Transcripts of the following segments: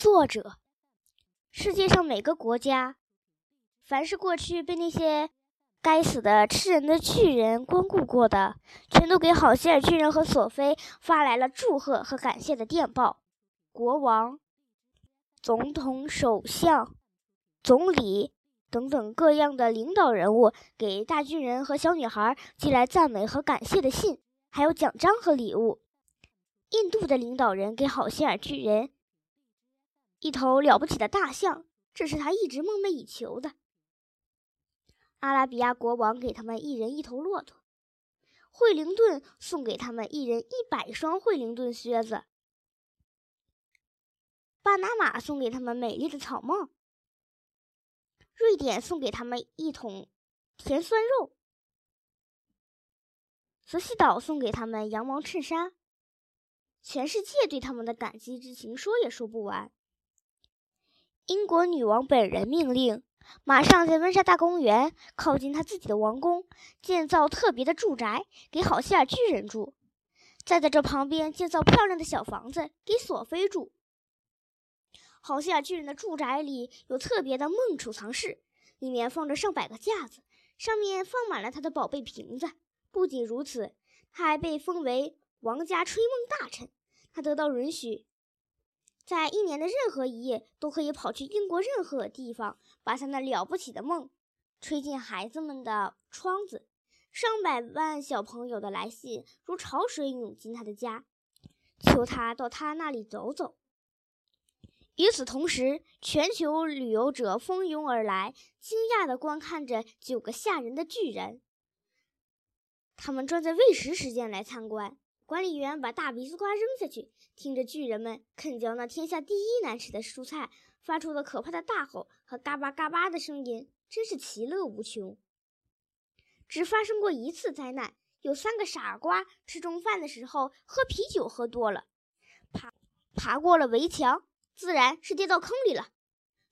作者：世界上每个国家，凡是过去被那些该死的吃人的巨人光顾过的，全都给好心尔巨人和索菲发来了祝贺和感谢的电报。国王、总统、首相、总理等等各样的领导人物给大巨人和小女孩寄来赞美和感谢的信，还有奖章和礼物。印度的领导人给好心尔巨人。一头了不起的大象，这是他一直梦寐以求的。阿拉比亚国王给他们一人一头骆驼，惠灵顿送给他们一人一百双惠灵顿靴子，巴拿马送给他们美丽的草帽，瑞典送给他们一桶甜酸肉，泽西岛送给他们羊毛衬衫。全世界对他们的感激之情说也说不完。英国女王本人命令，马上在温莎大公园靠近她自己的王宫建造特别的住宅给好希尔巨人住，再在这旁边建造漂亮的小房子给索菲住。好希尔巨人的住宅里有特别的梦储藏室，里面放着上百个架子，上面放满了他的宝贝瓶子。不仅如此，他还被封为王家吹梦大臣，他得到允许。在一年的任何一夜，都可以跑去英国任何地方，把他那了不起的梦吹进孩子们的窗子。上百万小朋友的来信如潮水涌进他的家，求他到他那里走走。与此同时，全球旅游者蜂拥而来，惊讶地观看着九个吓人的巨人。他们专在喂食时间来参观。管理员把大鼻子瓜扔下去，听着巨人们啃嚼那天下第一难吃的蔬菜，发出了可怕的大吼和嘎巴嘎巴的声音，真是其乐无穷。只发生过一次灾难，有三个傻瓜吃中饭的时候喝啤酒喝多了，爬爬过了围墙，自然是跌到坑里了。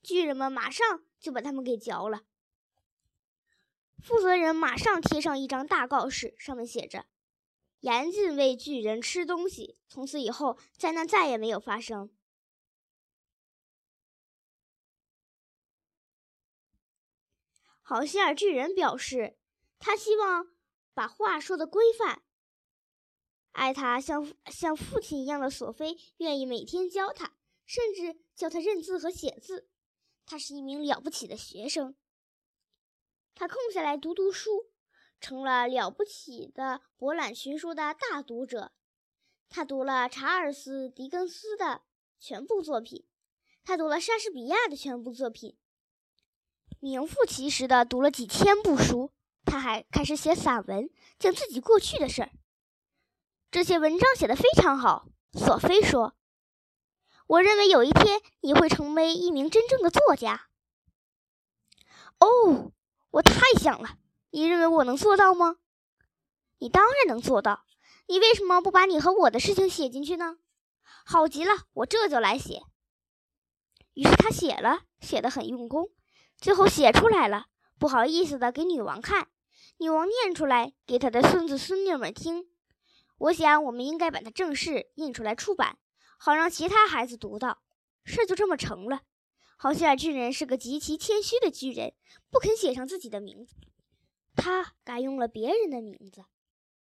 巨人们马上就把他们给嚼了。负责人马上贴上一张大告示，上面写着。严禁喂巨人吃东西。从此以后，灾难再也没有发生。好心眼巨人表示，他希望把话说的规范。爱他像像父亲一样的索菲愿意每天教他，甚至教他认字和写字。他是一名了不起的学生。他空下来读读书。成了了不起的博览群书的大读者，他读了查尔斯·狄更斯的全部作品，他读了莎士比亚的全部作品，名副其实的读了几千部书。他还开始写散文，讲自己过去的事儿。这些文章写得非常好，索菲说：“我认为有一天你会成为一名真正的作家。”哦，我太想了。你认为我能做到吗？你当然能做到。你为什么不把你和我的事情写进去呢？好极了，我这就来写。于是他写了，写得很用功，最后写出来了，不好意思的给女王看。女王念出来给她的孙子孙女们听。我想，我们应该把它正式印出来出版，好让其他孩子读到。事就这么成了。好心眼巨人是个极其谦虚的巨人，不肯写上自己的名字。他改用了别人的名字。